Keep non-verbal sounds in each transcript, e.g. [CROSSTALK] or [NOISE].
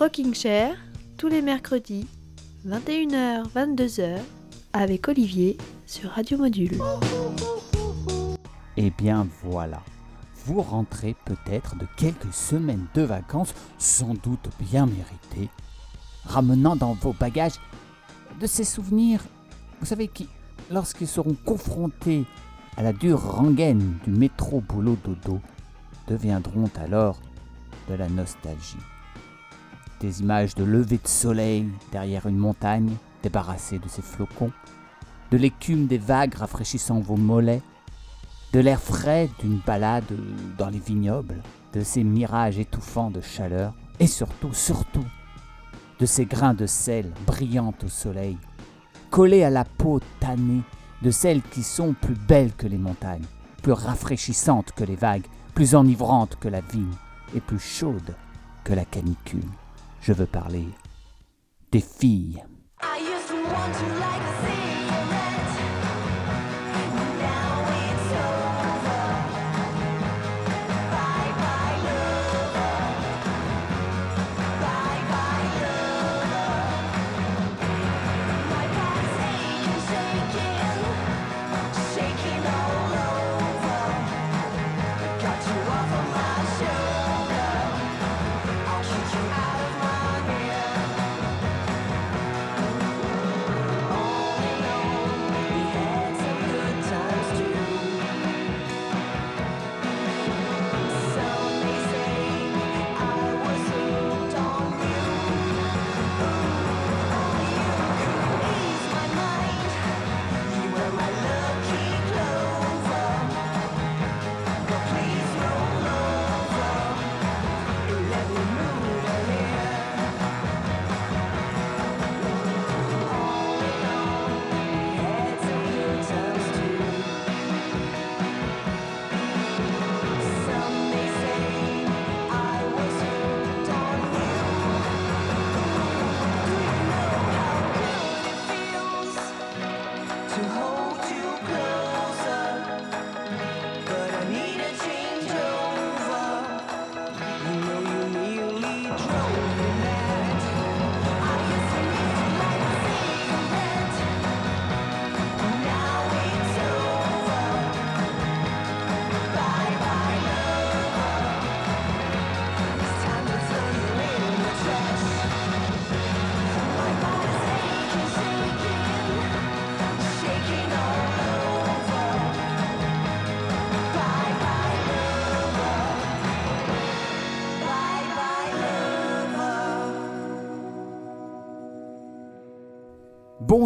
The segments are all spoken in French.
Rocking Chair, tous les mercredis, 21h, 22h, avec Olivier sur Radio Module. Eh bien voilà, vous rentrez peut-être de quelques semaines de vacances, sans doute bien méritées, ramenant dans vos bagages de ces souvenirs, vous savez, qui, lorsqu'ils seront confrontés à la dure rengaine du métro boulot dodo, deviendront alors de la nostalgie. Des images de lever de soleil derrière une montagne, débarrassée de ses flocons, de l'écume des vagues rafraîchissant vos mollets, de l'air frais d'une balade dans les vignobles, de ces mirages étouffants de chaleur, et surtout, surtout, de ces grains de sel brillants au soleil, collés à la peau tannée de celles qui sont plus belles que les montagnes, plus rafraîchissantes que les vagues, plus enivrantes que la vigne et plus chaudes que la canicule. Je veux parler des filles.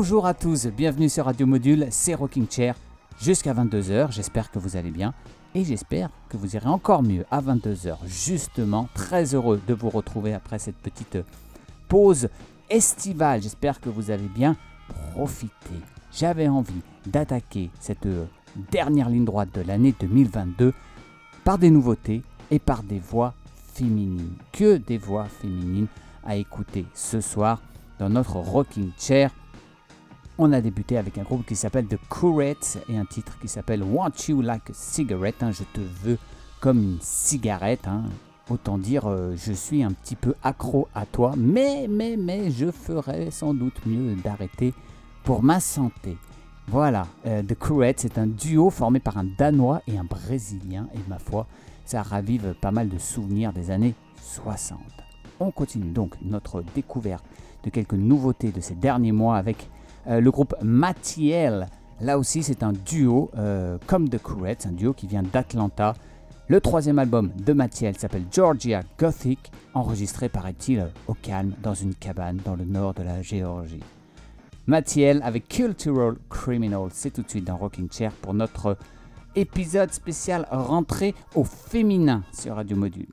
Bonjour à tous, bienvenue sur Radio Module, c'est Rocking Chair jusqu'à 22h. J'espère que vous allez bien et j'espère que vous irez encore mieux à 22h. Justement, très heureux de vous retrouver après cette petite pause estivale. J'espère que vous avez bien profité. J'avais envie d'attaquer cette dernière ligne droite de l'année 2022 par des nouveautés et par des voix féminines. Que des voix féminines à écouter ce soir dans notre Rocking Chair on a débuté avec un groupe qui s'appelle The Courettes et un titre qui s'appelle Want You Like a Cigarette. Hein, je te veux comme une cigarette. Hein. Autant dire, euh, je suis un petit peu accro à toi, mais, mais, mais, je ferais sans doute mieux d'arrêter pour ma santé. Voilà, euh, The Courettes, c'est un duo formé par un Danois et un Brésilien, et ma foi, ça ravive pas mal de souvenirs des années 60. On continue donc notre découverte de quelques nouveautés de ces derniers mois avec euh, le groupe Matiel, là aussi c'est un duo euh, comme The Courettes, un duo qui vient d'Atlanta. Le troisième album de Matiel s'appelle Georgia Gothic, enregistré paraît-il au calme dans une cabane dans le nord de la Géorgie. Matiel avec Cultural Criminal, c'est tout de suite dans Rocking Chair pour notre épisode spécial rentrée au féminin sur Radio Module.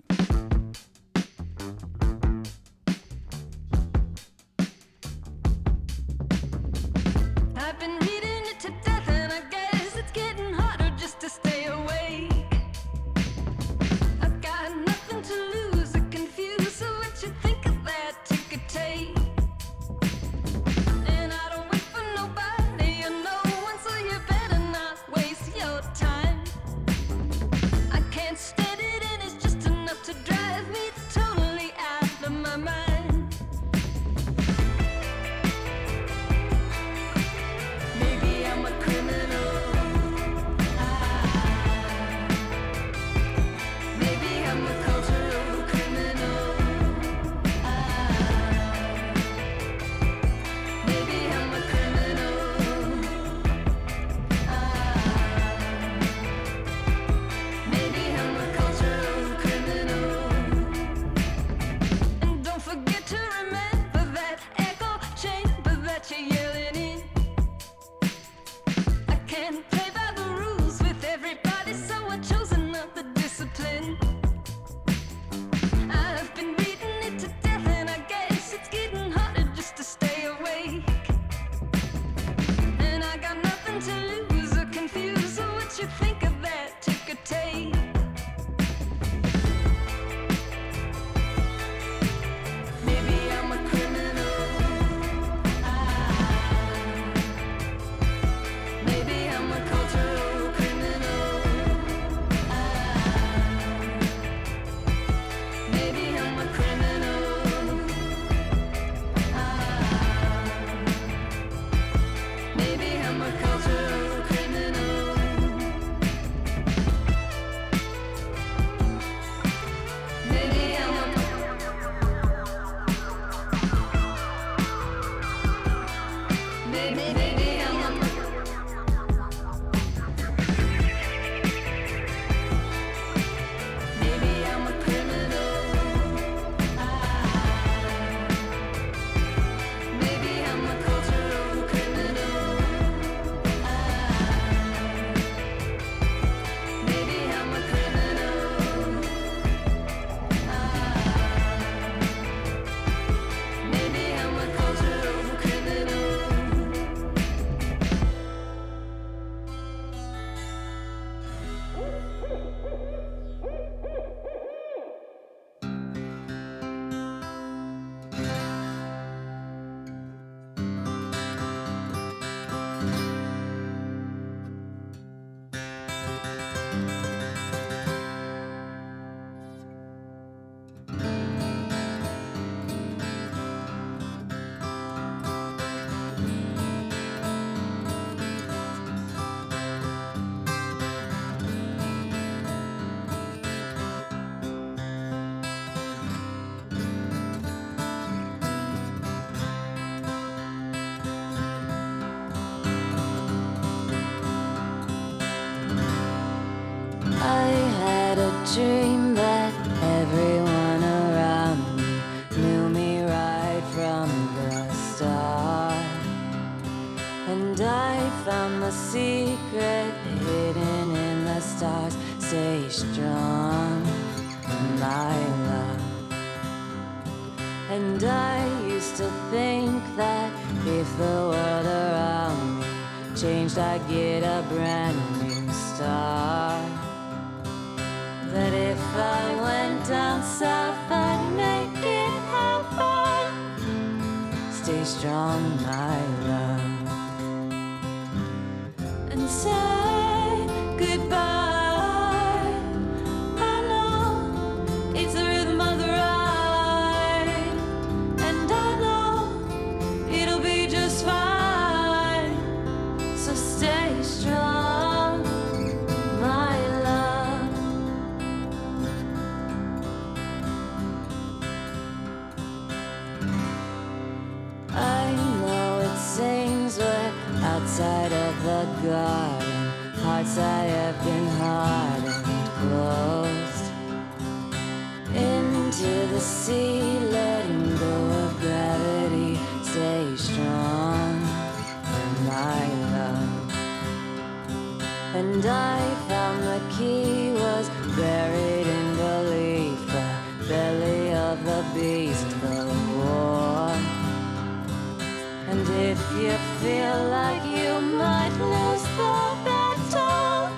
You feel like you might lose the battle,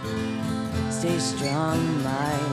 stay strong, my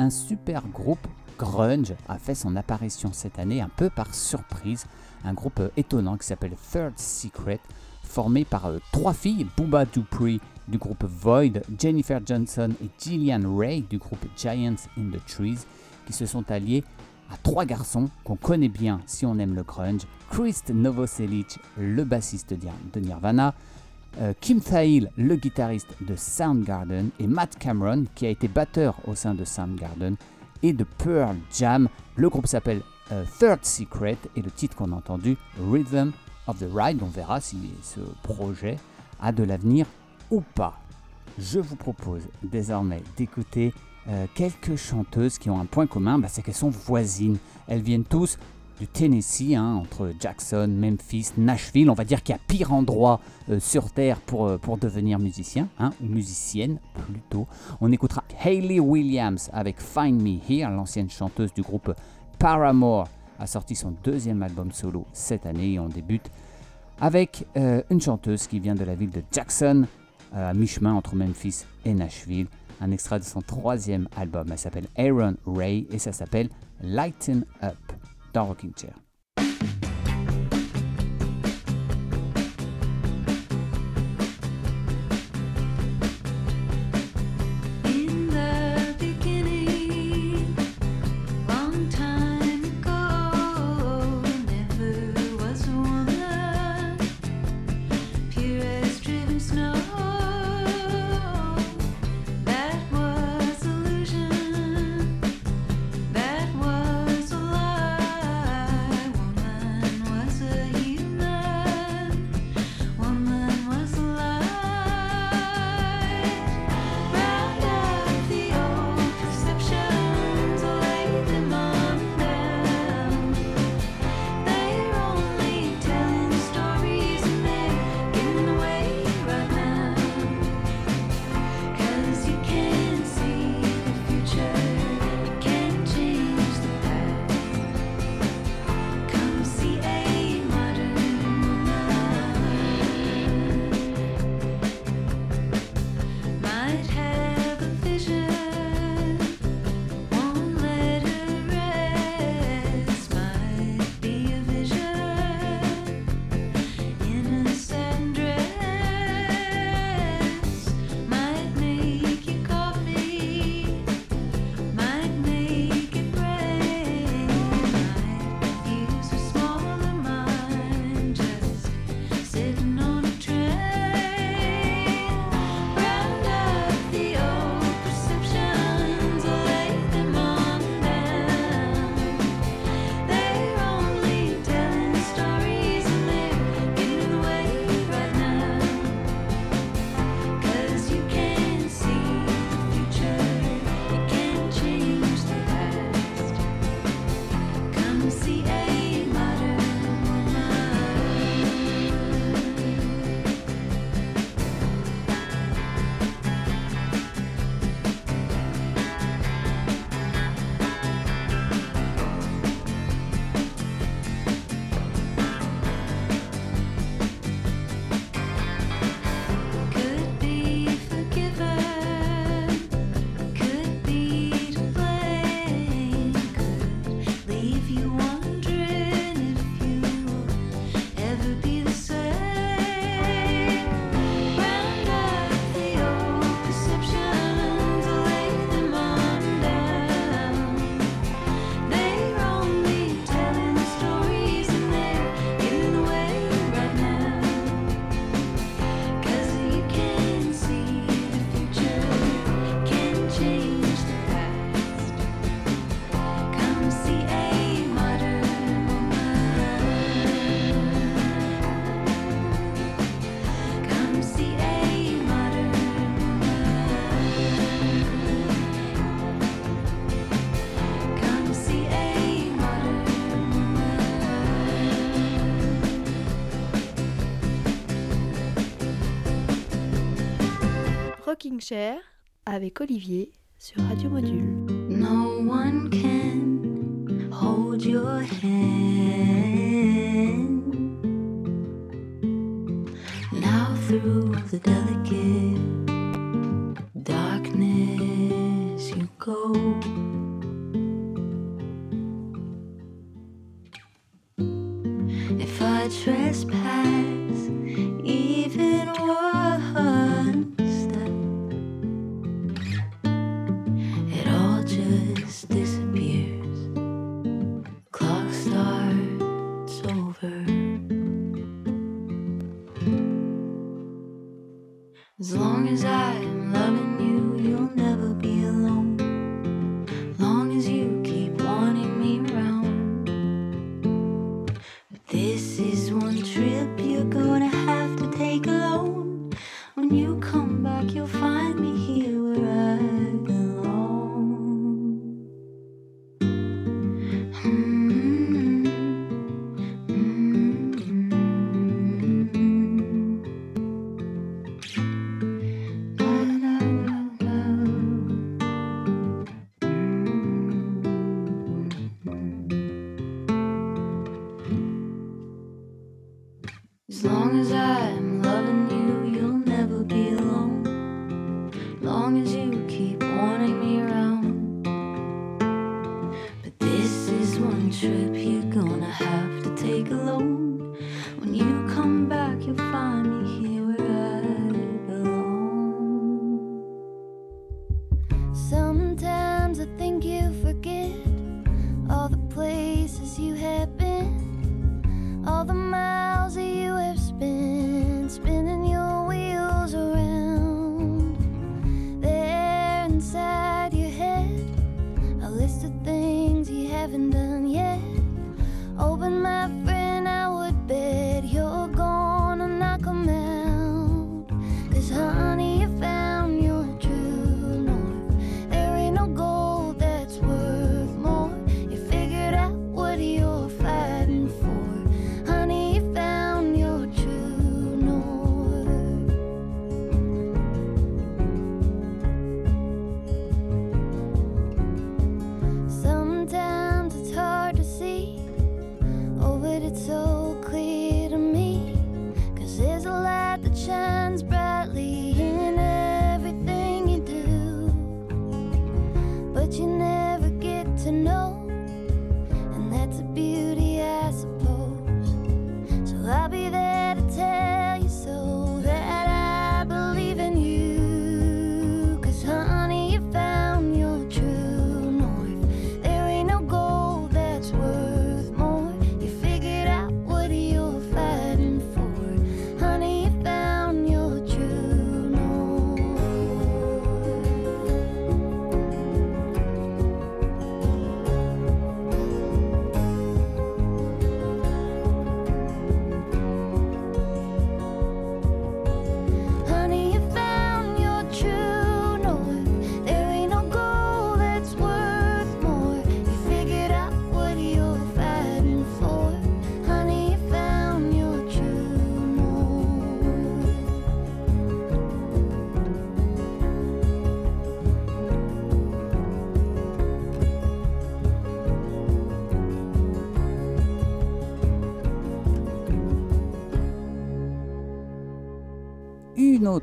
Un super groupe grunge a fait son apparition cette année un peu par surprise. Un groupe euh, étonnant qui s'appelle Third Secret, formé par euh, trois filles, Booba Dupree du groupe Void, Jennifer Johnson et Gillian Ray du groupe Giants in the Trees, qui se sont alliés à trois garçons qu'on connaît bien si on aime le grunge. Chris Novoselic, le bassiste de Nirvana, Kim Thayil, le guitariste de Soundgarden, et Matt Cameron, qui a été batteur au sein de Soundgarden et de Pearl Jam. Le groupe s'appelle euh, Third Secret et le titre qu'on a entendu, Rhythm of the Ride. On verra si ce projet a de l'avenir ou pas. Je vous propose désormais d'écouter euh, quelques chanteuses qui ont un point commun, bah, c'est qu'elles sont voisines. Elles viennent tous du Tennessee, hein, entre Jackson, Memphis, Nashville. On va dire qu'il y a pire endroit euh, sur Terre pour, euh, pour devenir musicien, hein, ou musicienne plutôt. On écoutera Hayley Williams avec Find Me Here, l'ancienne chanteuse du groupe Paramore, a sorti son deuxième album solo cette année et on débute avec euh, une chanteuse qui vient de la ville de Jackson, à mi-chemin entre Memphis et Nashville. Un extrait de son troisième album. Elle s'appelle Aaron Ray et ça s'appelle Lighten Up dans Rocking Avec Olivier sur Radio Module. Long as I'm loving you, you'll never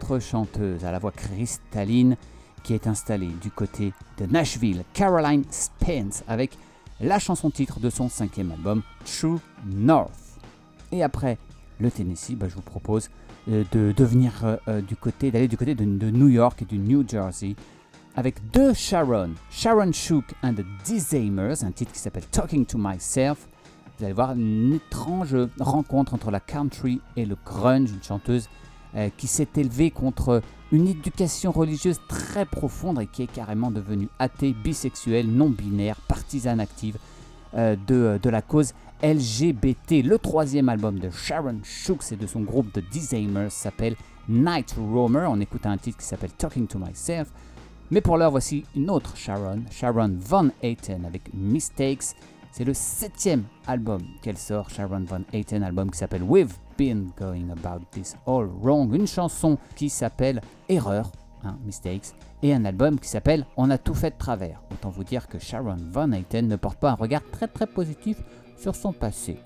Autre chanteuse à la voix cristalline qui est installée du côté de Nashville, Caroline Spence, avec la chanson titre de son cinquième album, True North. Et après le Tennessee, bah, je vous propose euh, de, de venir euh, euh, du côté, d'aller du côté de, de New York et du New Jersey avec deux Sharon, Sharon Shook and the Dizamers, un titre qui s'appelle Talking to Myself. Vous allez voir une étrange rencontre entre la country et le grunge, une chanteuse euh, qui s'est élevée contre une éducation religieuse très profonde et qui est carrément devenue athée, bisexuelle, non-binaire, partisane active euh, de, de la cause LGBT. Le troisième album de Sharon Shooks et de son groupe The Dizamers s'appelle Night Roamer. On écoute un titre qui s'appelle Talking to Myself. Mais pour l'heure, voici une autre Sharon, Sharon Van Etten avec Mistakes. C'est le septième album qu'elle sort, Sharon Van Etten, album qui s'appelle We've Been Going About This All Wrong, une chanson qui s'appelle Erreur hein, Mistakes, et un album qui s'appelle On a tout fait de travers. Autant vous dire que Sharon Van Etten ne porte pas un regard très très positif sur son passé.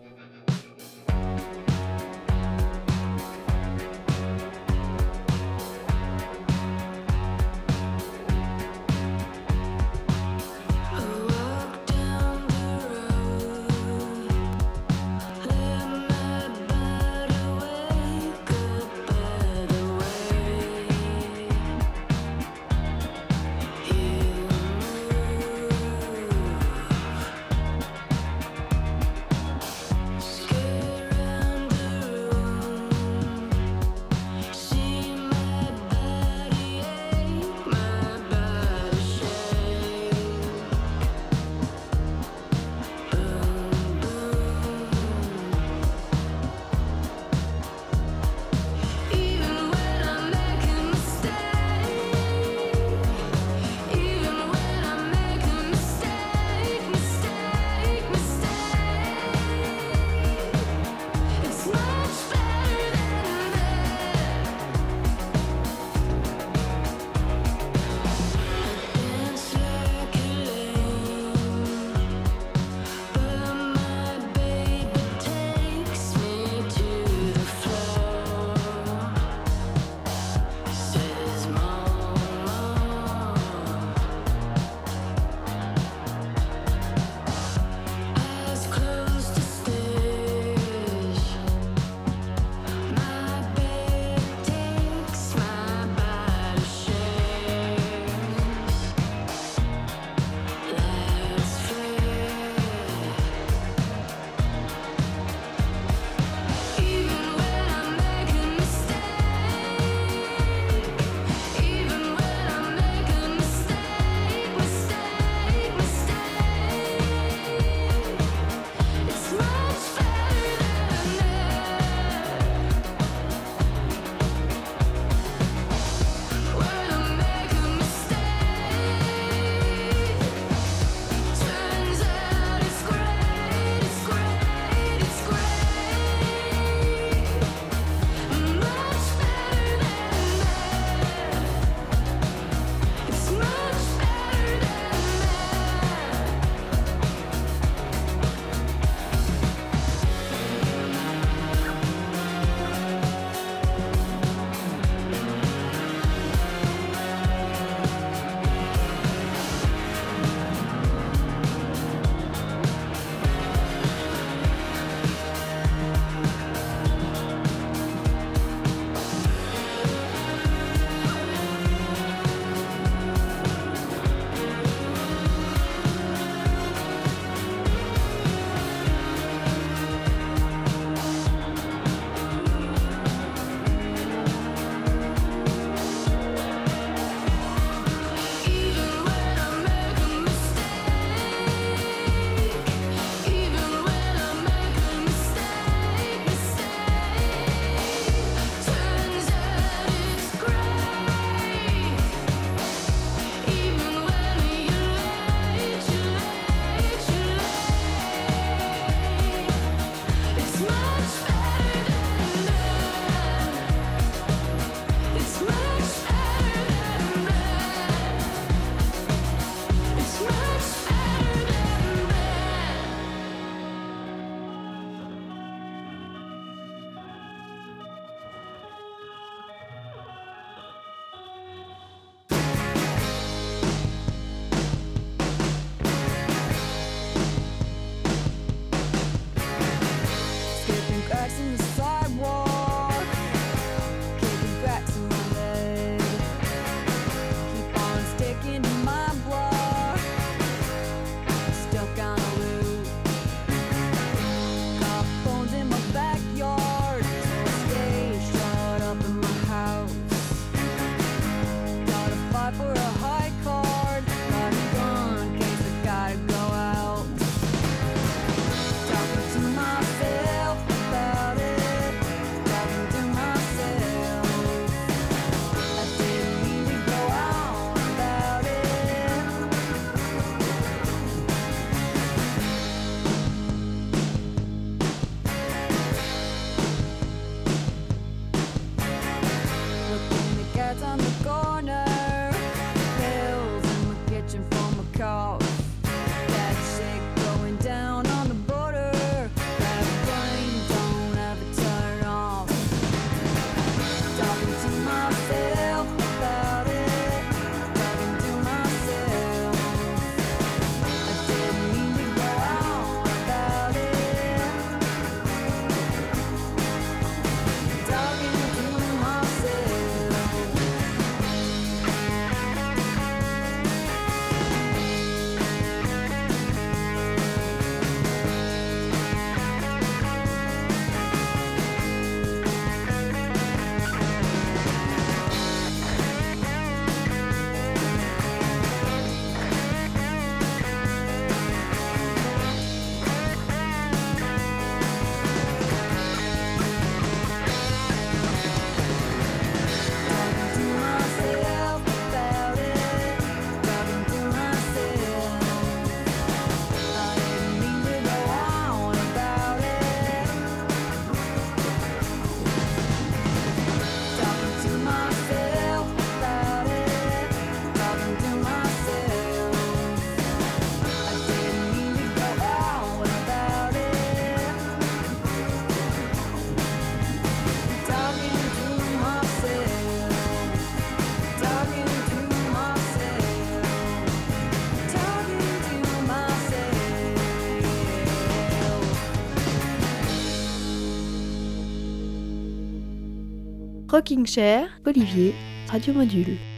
Rocking Chair, Olivier, Radio Module.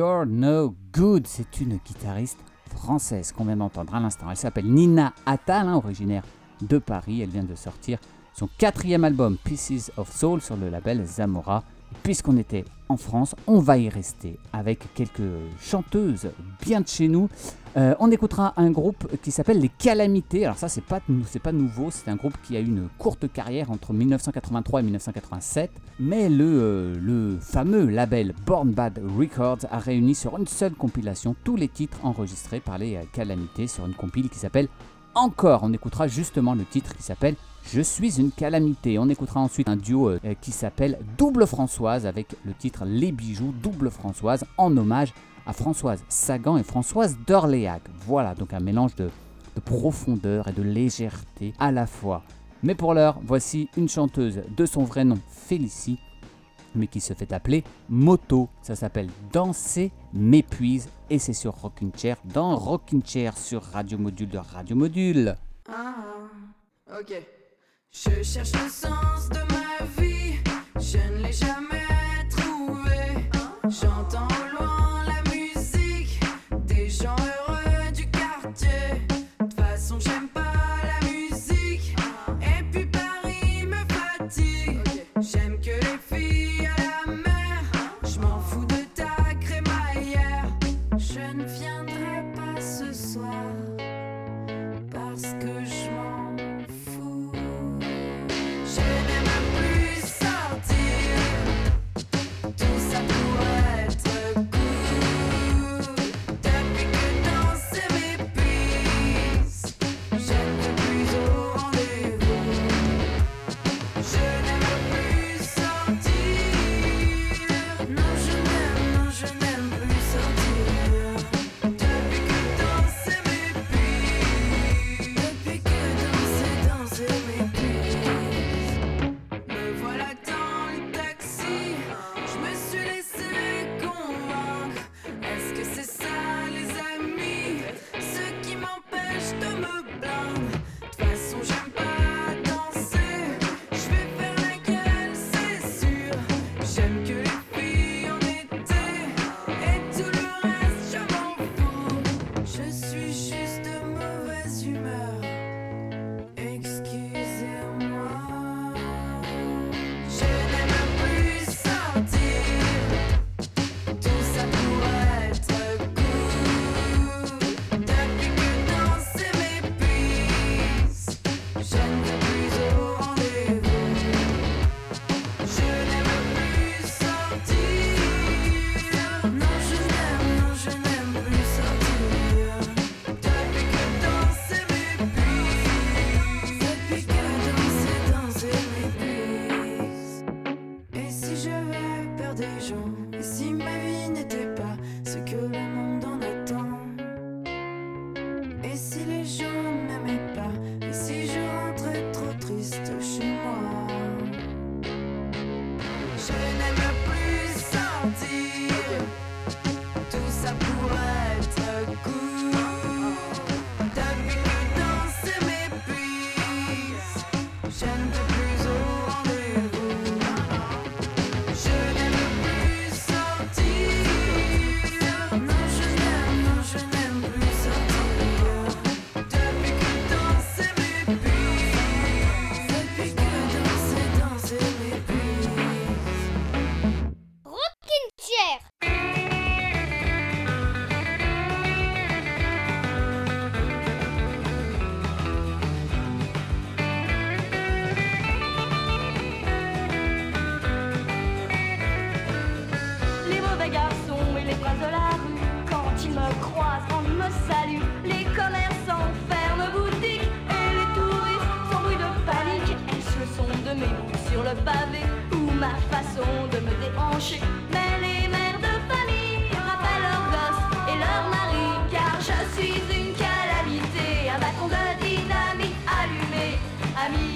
You're No Good, c'est une guitariste française qu'on vient d'entendre à l'instant. Elle s'appelle Nina Attal, hein, originaire de Paris. Elle vient de sortir son quatrième album Pieces of Soul sur le label Zamora. Puisqu'on était en France, on va y rester avec quelques chanteuses bien de chez nous. Euh, on écoutera un groupe qui s'appelle Les Calamités. Alors ça, c'est pas, nouveau. C'est un groupe qui a eu une courte carrière entre 1983 et 1987. Mais le, euh, le fameux label Born Bad Records a réuni sur une seule compilation tous les titres enregistrés par les euh, Calamités sur une compile qui s'appelle Encore. On écoutera justement le titre qui s'appelle Je suis une calamité. On écoutera ensuite un duo qui s'appelle Double Françoise avec le titre Les bijoux Double Françoise en hommage à Françoise Sagan et Françoise d'Orléac. Voilà, donc un mélange de, de profondeur et de légèreté à la fois. Mais pour l'heure, voici une chanteuse de son vrai nom, Félicie, mais qui se fait appeler Moto. Ça s'appelle Danser m'épuise et c'est sur Rockin' Chair, dans Rockin' Chair sur Radio Module de Radio Module. Ah, ok.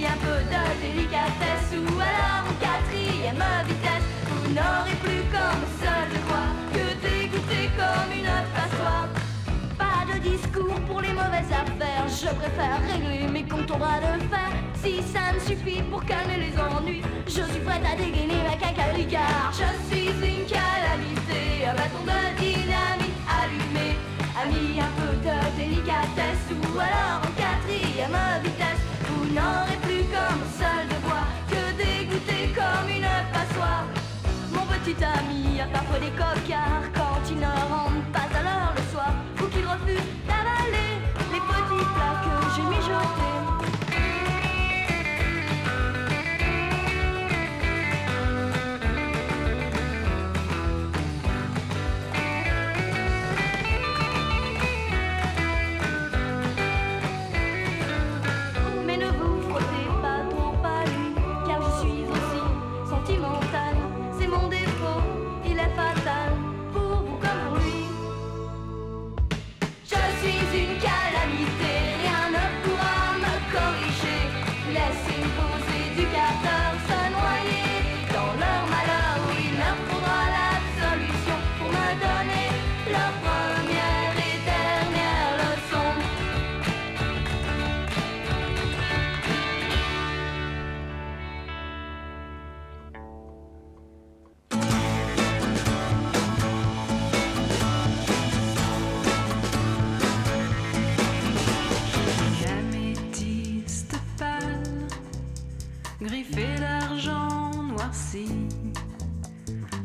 un peu de délicatesse ou alors en quatrième vitesse. Vous n'aurez plus comme seul droit que dégoûter comme une passoire. Pas de discours pour les mauvaises affaires, je préfère régler mes comptes au bras de fer. Si ça me suffit pour calmer les ennuis, je suis prête à dégainer ma caca cacalicar. Je suis une calamité, un bâton de dynamite allumé. Ami, un peu de délicatesse ou alors en quatrième vitesse. N'aurez plus comme seul devoir que dégoûter comme une passoire. Mon petit ami a parfois des cocards quand il ne rentre pas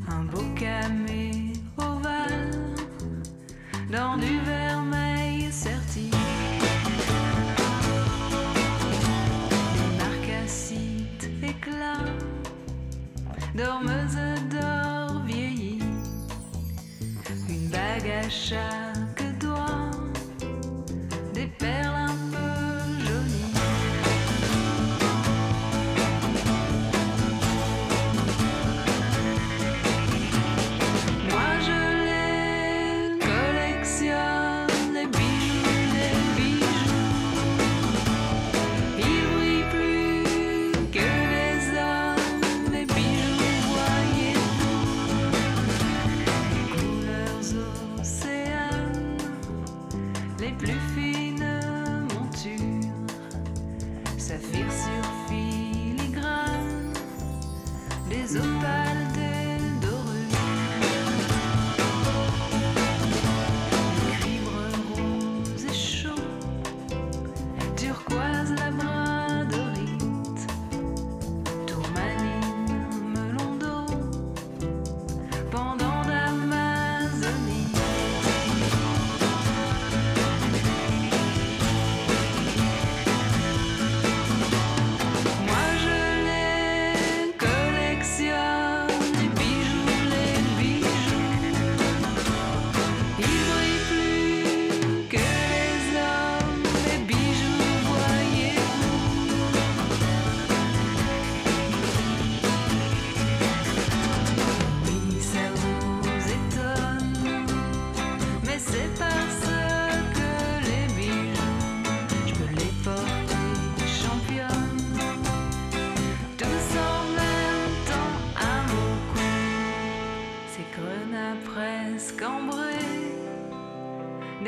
un beau camé ovale, dans du vermeil serti. Des marcassites éclats, dormeuse d'or vieillie, une bague à chaque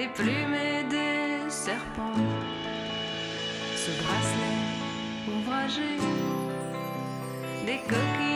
des plumes et des serpents. Ce bracelet ouvragé, des coquillages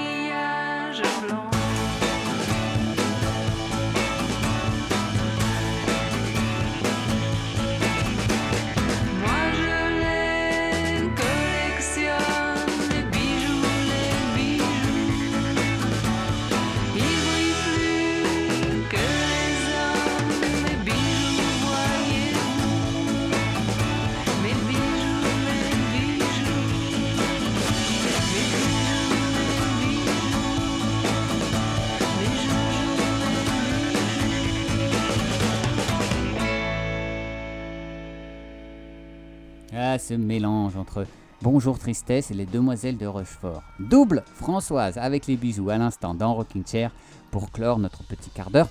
ce mélange entre Bonjour Tristesse et les Demoiselles de Rochefort. Double Françoise avec les bijoux à l'instant dans Rocking Chair pour clore notre petit quart d'heure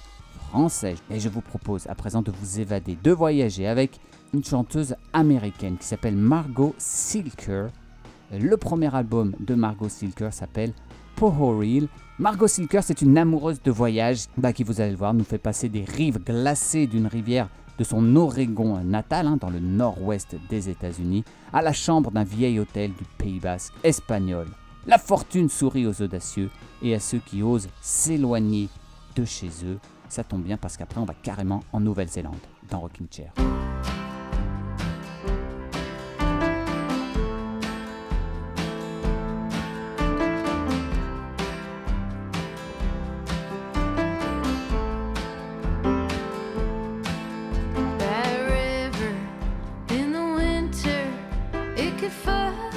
français. Et je vous propose à présent de vous évader, de voyager avec une chanteuse américaine qui s'appelle Margot Silker. Le premier album de Margot Silker s'appelle Poho Reel. Margot Silker, c'est une amoureuse de voyage bah, qui, vous allez le voir, nous fait passer des rives glacées d'une rivière de son Oregon natal, hein, dans le nord-ouest des États-Unis, à la chambre d'un vieil hôtel du Pays Basque espagnol. La fortune sourit aux audacieux et à ceux qui osent s'éloigner de chez eux. Ça tombe bien parce qu'après on va carrément en Nouvelle-Zélande, dans Rocking Chair. at first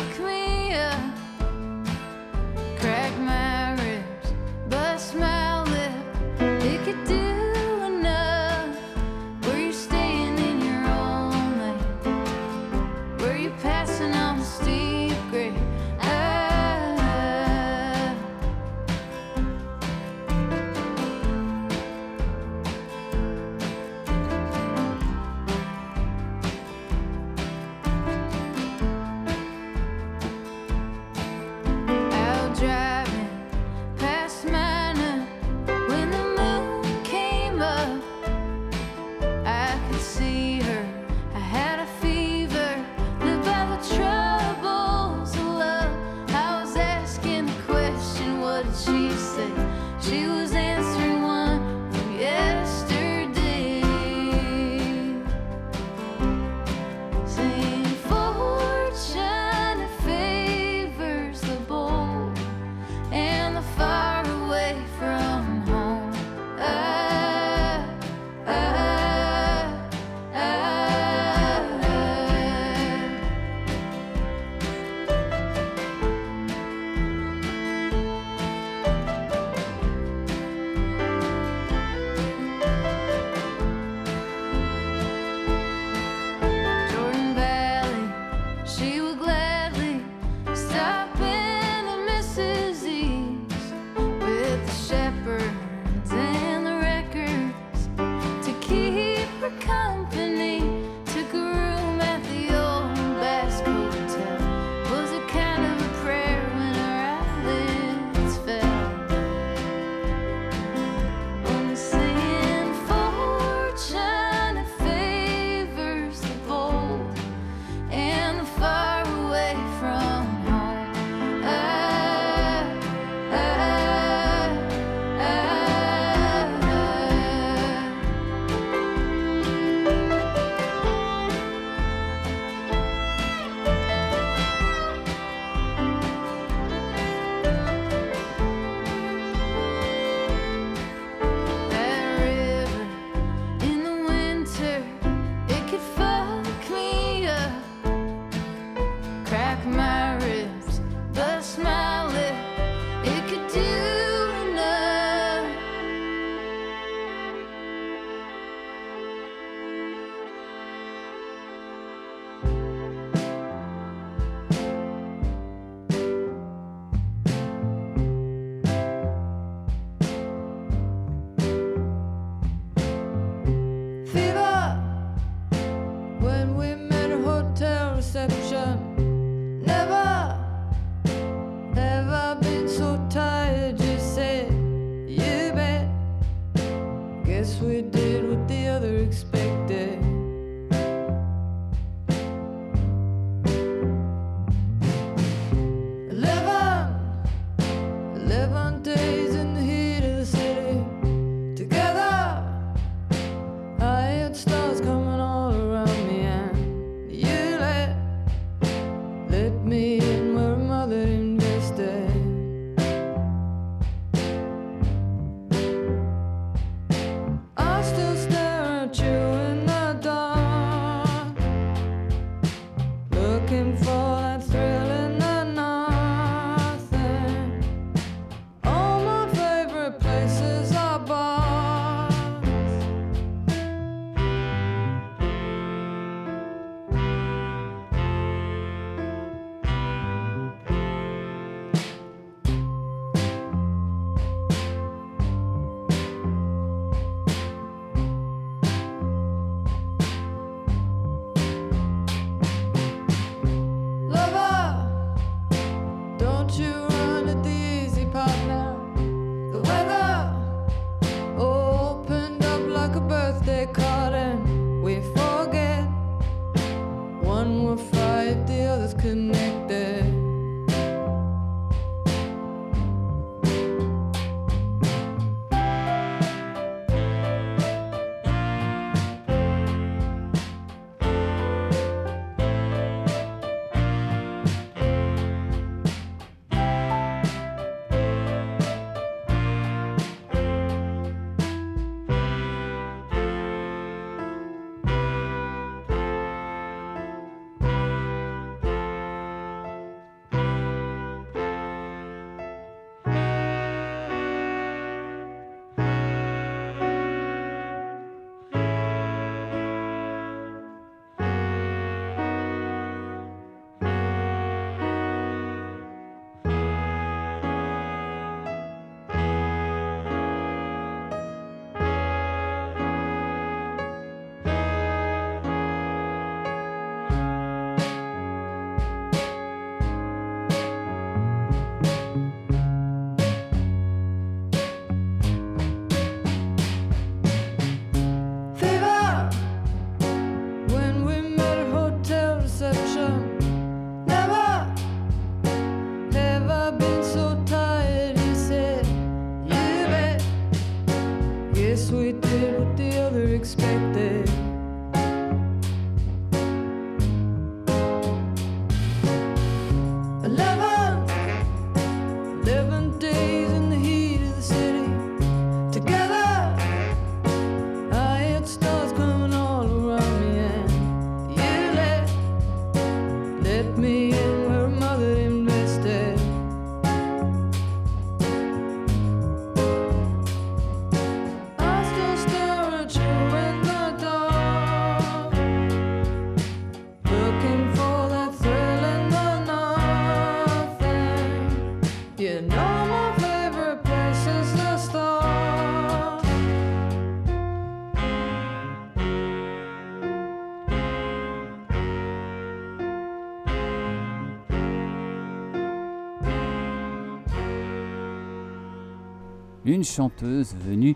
une chanteuse venue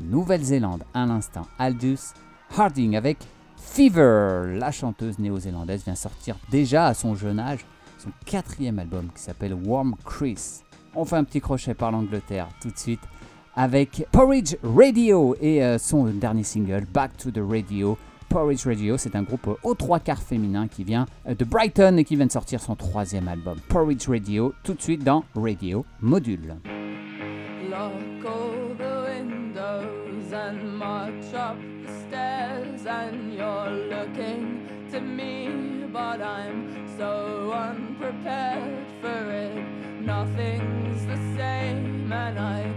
Nouvelle-Zélande, à l'instant Aldous Harding avec Fever. La chanteuse néo-zélandaise vient sortir déjà à son jeune âge son quatrième album qui s'appelle Warm Chris. On fait un petit crochet par l'Angleterre tout de suite avec Porridge Radio et euh, son dernier single Back to the Radio. Porridge Radio, c'est un groupe euh, aux trois quarts féminin qui vient euh, de Brighton et qui vient de sortir son troisième album. Porridge Radio, tout de suite dans Radio Module. windows and march up the stairs, and you're looking to me, but I'm so unprepared for it. Nothing's the same, and I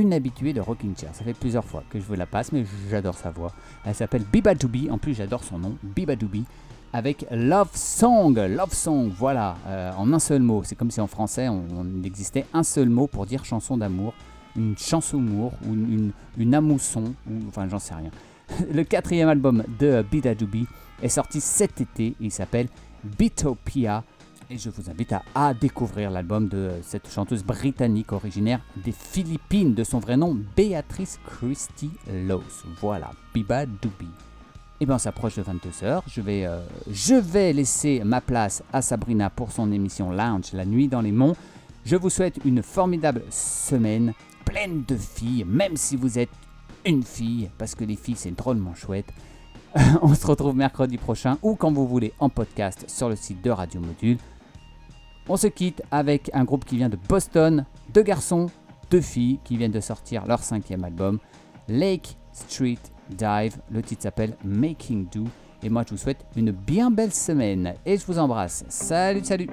Une habituée de Rocking Chair. Ça fait plusieurs fois que je vous la passe, mais j'adore sa voix. Elle s'appelle Biba Doobie. En plus, j'adore son nom, Biba Doobie. Avec Love Song. Love Song, voilà, euh, en un seul mot. C'est comme si en français, on, on existait un seul mot pour dire chanson d'amour. Une chanson d'amour ou une, une, amousson, ou enfin, j'en sais rien. [LAUGHS] Le quatrième album de Biba Doobie est sorti cet été. Il s'appelle Bitopia. Et je vous invite à, découvrir l'album de cette chanteuse britannique originaire des Philippines, de son vrai nom Béatrice Christie Lowe. Voilà, Biba Doobie. Et bien on s'approche de 22h, je vais, euh, je vais laisser ma place à Sabrina pour son émission Lounge, la nuit dans les monts. Je vous souhaite une formidable semaine, pleine de filles, même si vous êtes une fille, parce que les filles c'est drôlement chouette. [LAUGHS] on se retrouve mercredi prochain ou quand vous voulez en podcast sur le site de Radio Module. On se quitte avec un groupe qui vient de Boston, deux garçons, deux filles qui viennent de sortir leur cinquième album, Lake Street Dive. Le titre s'appelle Making Do. Et moi, je vous souhaite une bien belle semaine et je vous embrasse. Salut, salut!